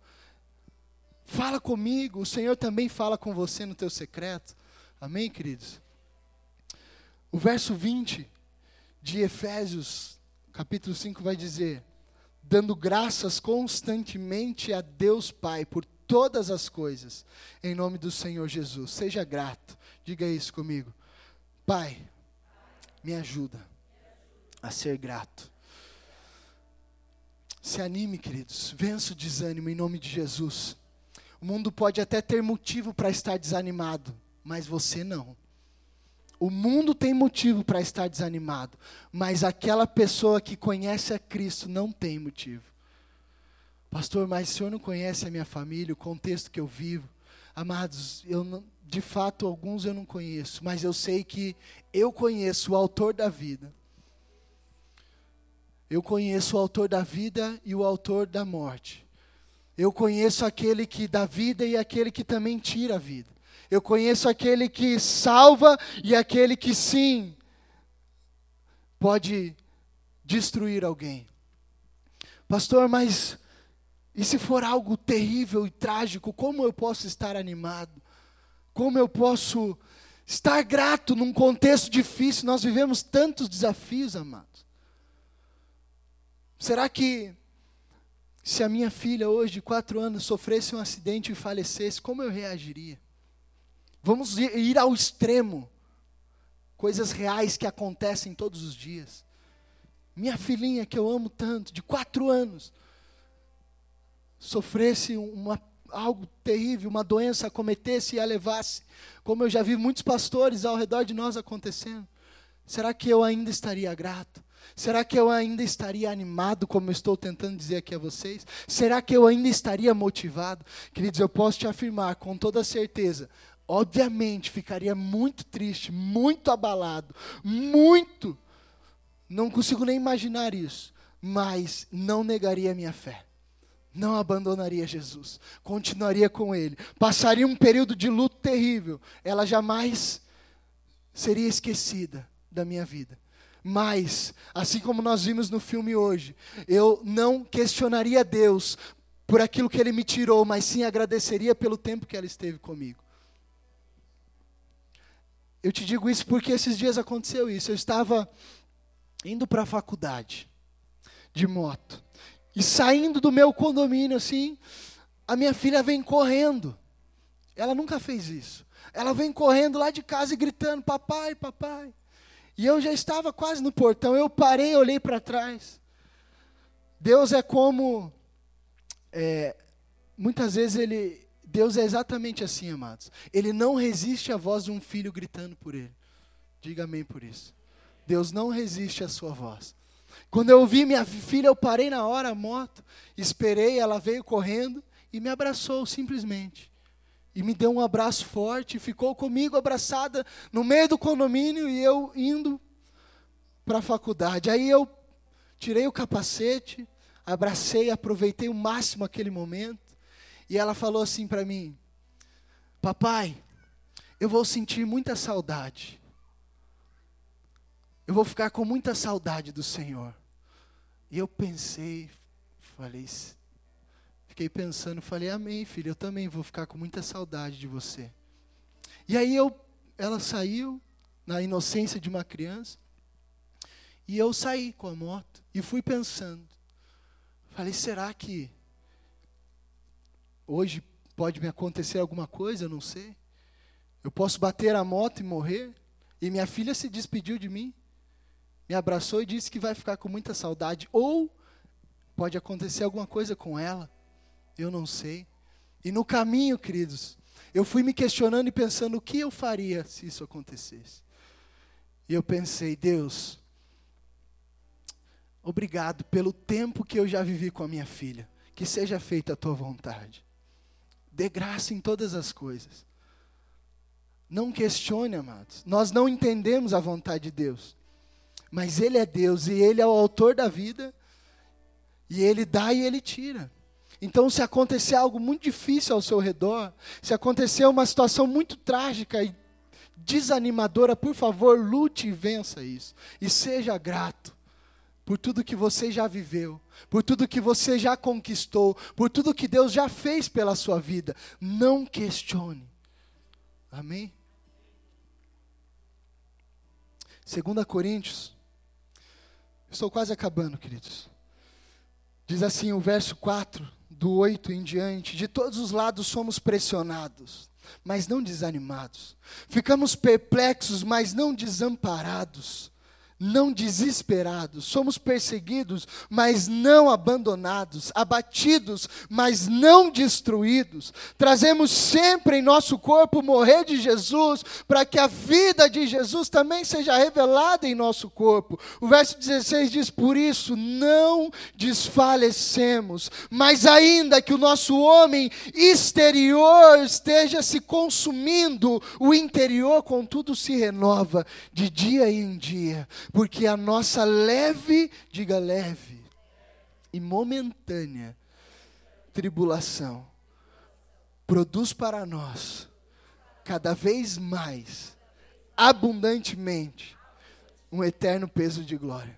Fala comigo, o Senhor também fala com você no teu secreto. Amém, queridos? O verso 20 de Efésios, capítulo 5, vai dizer: dando graças constantemente a Deus Pai por todas as coisas, em nome do Senhor Jesus. Seja grato. Diga isso comigo. Pai, me ajuda a ser grato. Se anime, queridos, vença o desânimo em nome de Jesus. O mundo pode até ter motivo para estar desanimado, mas você não. O mundo tem motivo para estar desanimado, mas aquela pessoa que conhece a Cristo não tem motivo. Pastor, mas o senhor não conhece a minha família, o contexto que eu vivo? Amados, eu não, de fato alguns eu não conheço, mas eu sei que eu conheço o autor da vida. Eu conheço o autor da vida e o autor da morte. Eu conheço aquele que dá vida e aquele que também tira a vida. Eu conheço aquele que salva e aquele que sim pode destruir alguém. Pastor, mas e se for algo terrível e trágico, como eu posso estar animado? Como eu posso estar grato num contexto difícil? Nós vivemos tantos desafios, amados. Será que se a minha filha hoje de quatro anos sofresse um acidente e falecesse, como eu reagiria? Vamos ir ao extremo. Coisas reais que acontecem todos os dias. Minha filhinha, que eu amo tanto, de quatro anos, sofresse uma, algo terrível, uma doença acometesse e a levasse, como eu já vi muitos pastores ao redor de nós acontecendo, será que eu ainda estaria grato? Será que eu ainda estaria animado, como estou tentando dizer aqui a vocês? Será que eu ainda estaria motivado? Queridos, eu posso te afirmar com toda certeza, obviamente ficaria muito triste, muito abalado, muito. Não consigo nem imaginar isso, mas não negaria a minha fé não abandonaria Jesus, continuaria com Ele, passaria um período de luto terrível, ela jamais seria esquecida da minha vida. Mas, assim como nós vimos no filme hoje, eu não questionaria Deus por aquilo que Ele me tirou, mas sim agradeceria pelo tempo que ela esteve comigo. Eu te digo isso porque esses dias aconteceu isso. Eu estava indo para a faculdade de moto. E saindo do meu condomínio assim, a minha filha vem correndo. Ela nunca fez isso. Ela vem correndo lá de casa e gritando: Papai, papai. E eu já estava quase no portão. Eu parei, olhei para trás. Deus é como. É, muitas vezes ele. Deus é exatamente assim, amados. Ele não resiste à voz de um filho gritando por ele. Diga amém por isso. Deus não resiste à sua voz. Quando eu vi minha filha, eu parei na hora a moto, esperei, ela veio correndo e me abraçou simplesmente. E me deu um abraço forte, ficou comigo abraçada no meio do condomínio e eu indo para a faculdade. Aí eu tirei o capacete, abracei, aproveitei o máximo aquele momento. E ela falou assim para mim: Papai, eu vou sentir muita saudade eu vou ficar com muita saudade do Senhor. E eu pensei, falei, fiquei pensando, falei, amém, filho, eu também vou ficar com muita saudade de você. E aí eu, ela saiu, na inocência de uma criança, e eu saí com a moto, e fui pensando, falei, será que hoje pode me acontecer alguma coisa, eu não sei. Eu posso bater a moto e morrer, e minha filha se despediu de mim me abraçou e disse que vai ficar com muita saudade. Ou pode acontecer alguma coisa com ela, eu não sei. E no caminho, queridos, eu fui me questionando e pensando o que eu faria se isso acontecesse. E eu pensei, Deus, obrigado pelo tempo que eu já vivi com a minha filha. Que seja feita a tua vontade. Dê graça em todas as coisas. Não questione, amados. Nós não entendemos a vontade de Deus. Mas Ele é Deus e Ele é o autor da vida, e Ele dá e Ele tira. Então, se acontecer algo muito difícil ao seu redor, se acontecer uma situação muito trágica e desanimadora, por favor, lute e vença isso. E seja grato por tudo que você já viveu, por tudo que você já conquistou, por tudo que Deus já fez pela sua vida. Não questione. Amém? 2 Coríntios Estou quase acabando, queridos. Diz assim o verso 4, do 8 em diante: De todos os lados somos pressionados, mas não desanimados. Ficamos perplexos, mas não desamparados. Não desesperados, somos perseguidos, mas não abandonados, abatidos, mas não destruídos. Trazemos sempre em nosso corpo morrer de Jesus, para que a vida de Jesus também seja revelada em nosso corpo. O verso 16 diz: Por isso não desfalecemos, mas ainda que o nosso homem exterior esteja se consumindo, o interior, contudo, se renova de dia em dia porque a nossa leve, diga leve, e momentânea tribulação produz para nós cada vez mais, abundantemente, um eterno peso de glória.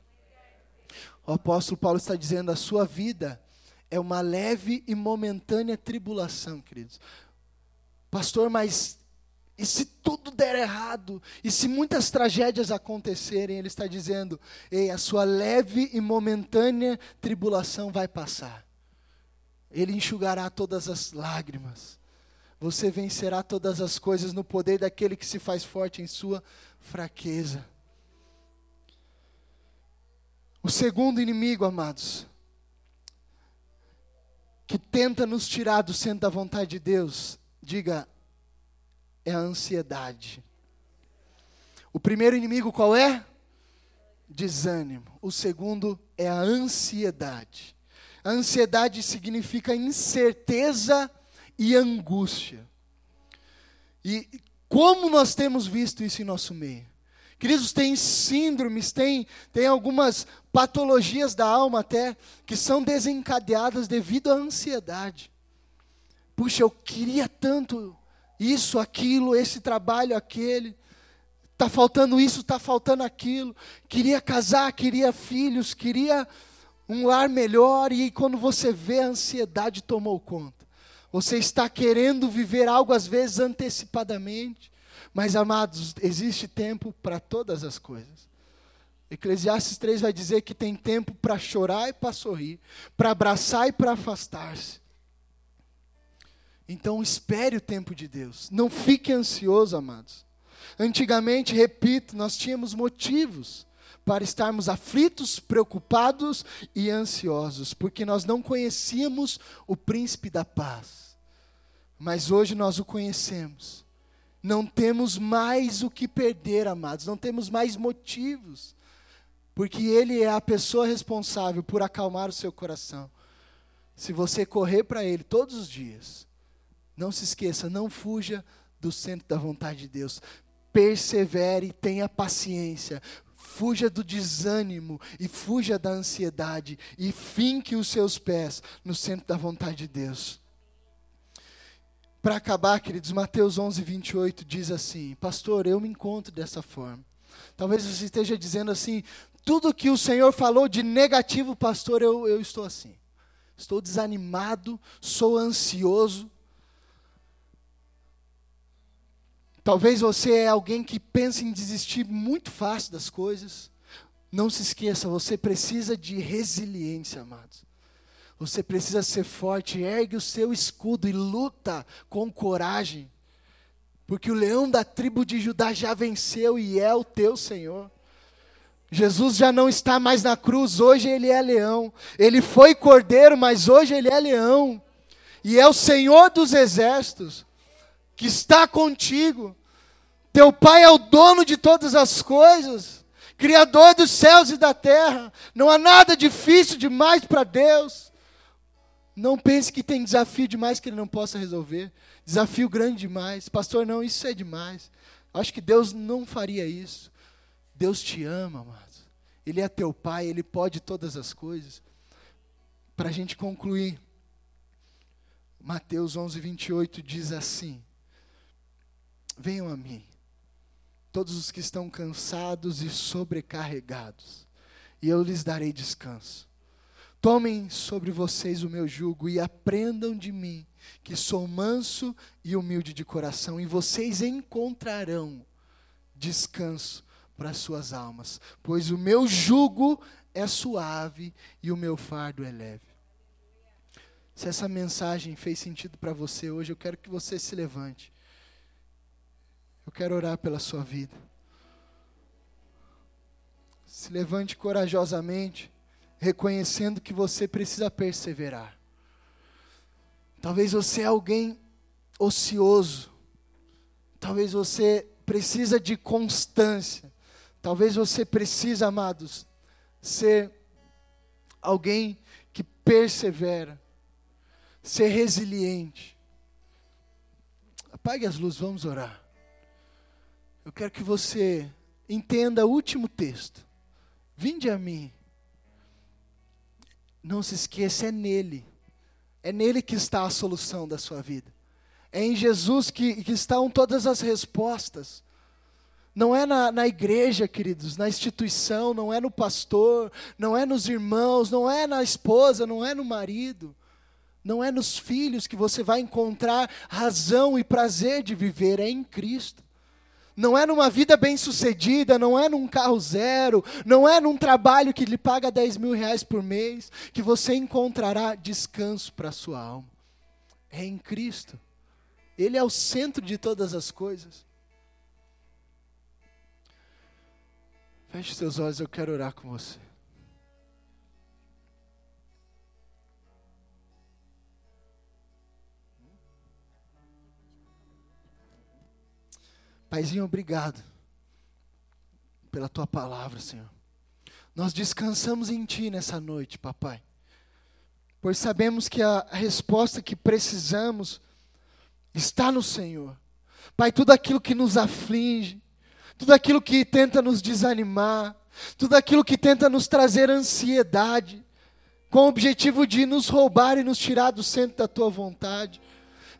O apóstolo Paulo está dizendo: a sua vida é uma leve e momentânea tribulação, queridos. Pastor, mas e se tudo der errado, e se muitas tragédias acontecerem, ele está dizendo: ei, a sua leve e momentânea tribulação vai passar. Ele enxugará todas as lágrimas. Você vencerá todas as coisas no poder daquele que se faz forte em sua fraqueza. O segundo inimigo, amados, que tenta nos tirar do centro da vontade de Deus, diga é a ansiedade. O primeiro inimigo qual é? Desânimo. O segundo é a ansiedade. A ansiedade significa incerteza e angústia. E como nós temos visto isso em nosso meio? Queridos, tem síndromes, tem, tem algumas patologias da alma até, que são desencadeadas devido à ansiedade. Puxa, eu queria tanto isso, aquilo, esse trabalho, aquele. Está faltando isso, está faltando aquilo. Queria casar, queria filhos, queria um lar melhor. E quando você vê, a ansiedade tomou conta. Você está querendo viver algo, às vezes, antecipadamente. Mas, amados, existe tempo para todas as coisas. Eclesiastes 3 vai dizer que tem tempo para chorar e para sorrir, para abraçar e para afastar-se. Então espere o tempo de Deus. Não fique ansioso, amados. Antigamente, repito, nós tínhamos motivos para estarmos aflitos, preocupados e ansiosos, porque nós não conhecíamos o príncipe da paz. Mas hoje nós o conhecemos. Não temos mais o que perder, amados, não temos mais motivos, porque ele é a pessoa responsável por acalmar o seu coração. Se você correr para ele todos os dias, não se esqueça, não fuja do centro da vontade de Deus. Persevere, tenha paciência. Fuja do desânimo e fuja da ansiedade e finque os seus pés no centro da vontade de Deus. Para acabar, queridos, Mateus 11, 28 diz assim: Pastor, eu me encontro dessa forma. Talvez você esteja dizendo assim: tudo que o Senhor falou de negativo, pastor, eu, eu estou assim. Estou desanimado, sou ansioso. Talvez você é alguém que pensa em desistir muito fácil das coisas. Não se esqueça, você precisa de resiliência, amados. Você precisa ser forte, ergue o seu escudo e luta com coragem. Porque o leão da tribo de Judá já venceu e é o teu Senhor. Jesus já não está mais na cruz, hoje ele é leão. Ele foi cordeiro, mas hoje ele é leão. E é o Senhor dos exércitos que está contigo. Teu Pai é o dono de todas as coisas, Criador dos céus e da terra. Não há nada difícil demais para Deus. Não pense que tem desafio demais que Ele não possa resolver. Desafio grande demais. Pastor, não, isso é demais. Acho que Deus não faria isso. Deus te ama, amado. Ele é teu Pai, Ele pode todas as coisas. Para a gente concluir, Mateus 11, 28 diz assim: Venham a mim, todos os que estão cansados e sobrecarregados, e eu lhes darei descanso. Tomem sobre vocês o meu jugo e aprendam de mim, que sou manso e humilde de coração, e vocês encontrarão descanso para as suas almas, pois o meu jugo é suave e o meu fardo é leve. Se essa mensagem fez sentido para você hoje, eu quero que você se levante. Eu quero orar pela sua vida. Se levante corajosamente, reconhecendo que você precisa perseverar. Talvez você é alguém ocioso. Talvez você precisa de constância. Talvez você precisa, amados, ser alguém que persevera, ser resiliente. Apague as luzes, vamos orar. Eu quero que você entenda o último texto. Vinde a mim. Não se esqueça, é nele. É nele que está a solução da sua vida. É em Jesus que, que estão todas as respostas. Não é na, na igreja, queridos, na instituição, não é no pastor, não é nos irmãos, não é na esposa, não é no marido, não é nos filhos que você vai encontrar razão e prazer de viver, é em Cristo. Não é numa vida bem-sucedida, não é num carro zero, não é num trabalho que lhe paga 10 mil reais por mês, que você encontrará descanso para a sua alma. É em Cristo. Ele é o centro de todas as coisas. Feche seus olhos, eu quero orar com você. Paizinho, obrigado pela tua palavra, Senhor. Nós descansamos em Ti nessa noite, papai, pois sabemos que a resposta que precisamos está no Senhor. Pai, tudo aquilo que nos aflige, tudo aquilo que tenta nos desanimar, tudo aquilo que tenta nos trazer ansiedade, com o objetivo de nos roubar e nos tirar do centro da tua vontade.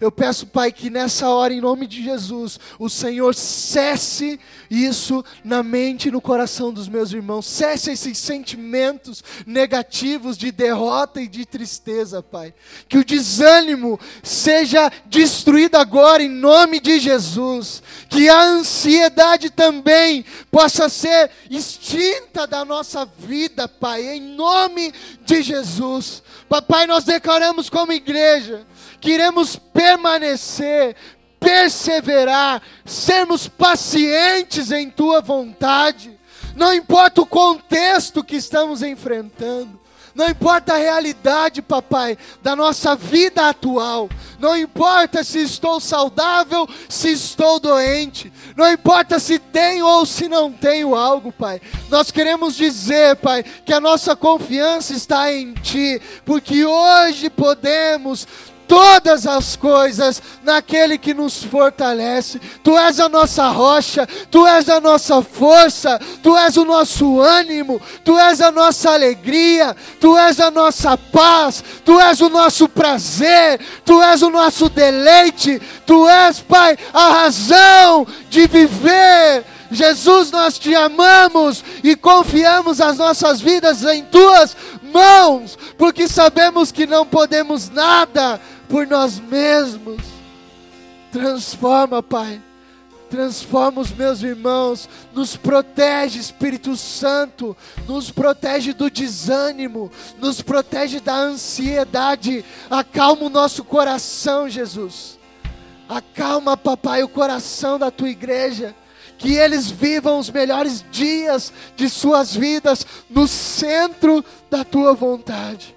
Eu peço, Pai, que nessa hora, em nome de Jesus, o Senhor cesse isso na mente e no coração dos meus irmãos, cesse esses sentimentos negativos de derrota e de tristeza, Pai. Que o desânimo seja destruído agora, em nome de Jesus. Que a ansiedade também possa ser extinta da nossa vida, Pai, em nome de Jesus. Papai, nós declaramos como igreja queremos permanecer, perseverar, sermos pacientes em tua vontade. Não importa o contexto que estamos enfrentando, não importa a realidade, papai, da nossa vida atual. Não importa se estou saudável, se estou doente. Não importa se tenho ou se não tenho algo, pai. Nós queremos dizer, pai, que a nossa confiança está em ti, porque hoje podemos todas as coisas naquele que nos fortalece. Tu és a nossa rocha, tu és a nossa força, tu és o nosso ânimo, tu és a nossa alegria, tu és a nossa paz, tu és o nosso prazer, tu és o nosso deleite, tu és, Pai, a razão de viver. Jesus, nós te amamos e confiamos as nossas vidas em tuas mãos, porque sabemos que não podemos nada por nós mesmos. Transforma, Pai. Transforma os meus irmãos, nos protege, Espírito Santo, nos protege do desânimo, nos protege da ansiedade. Acalma o nosso coração, Jesus. Acalma, papai, o coração da tua igreja. Que eles vivam os melhores dias de suas vidas no centro da tua vontade.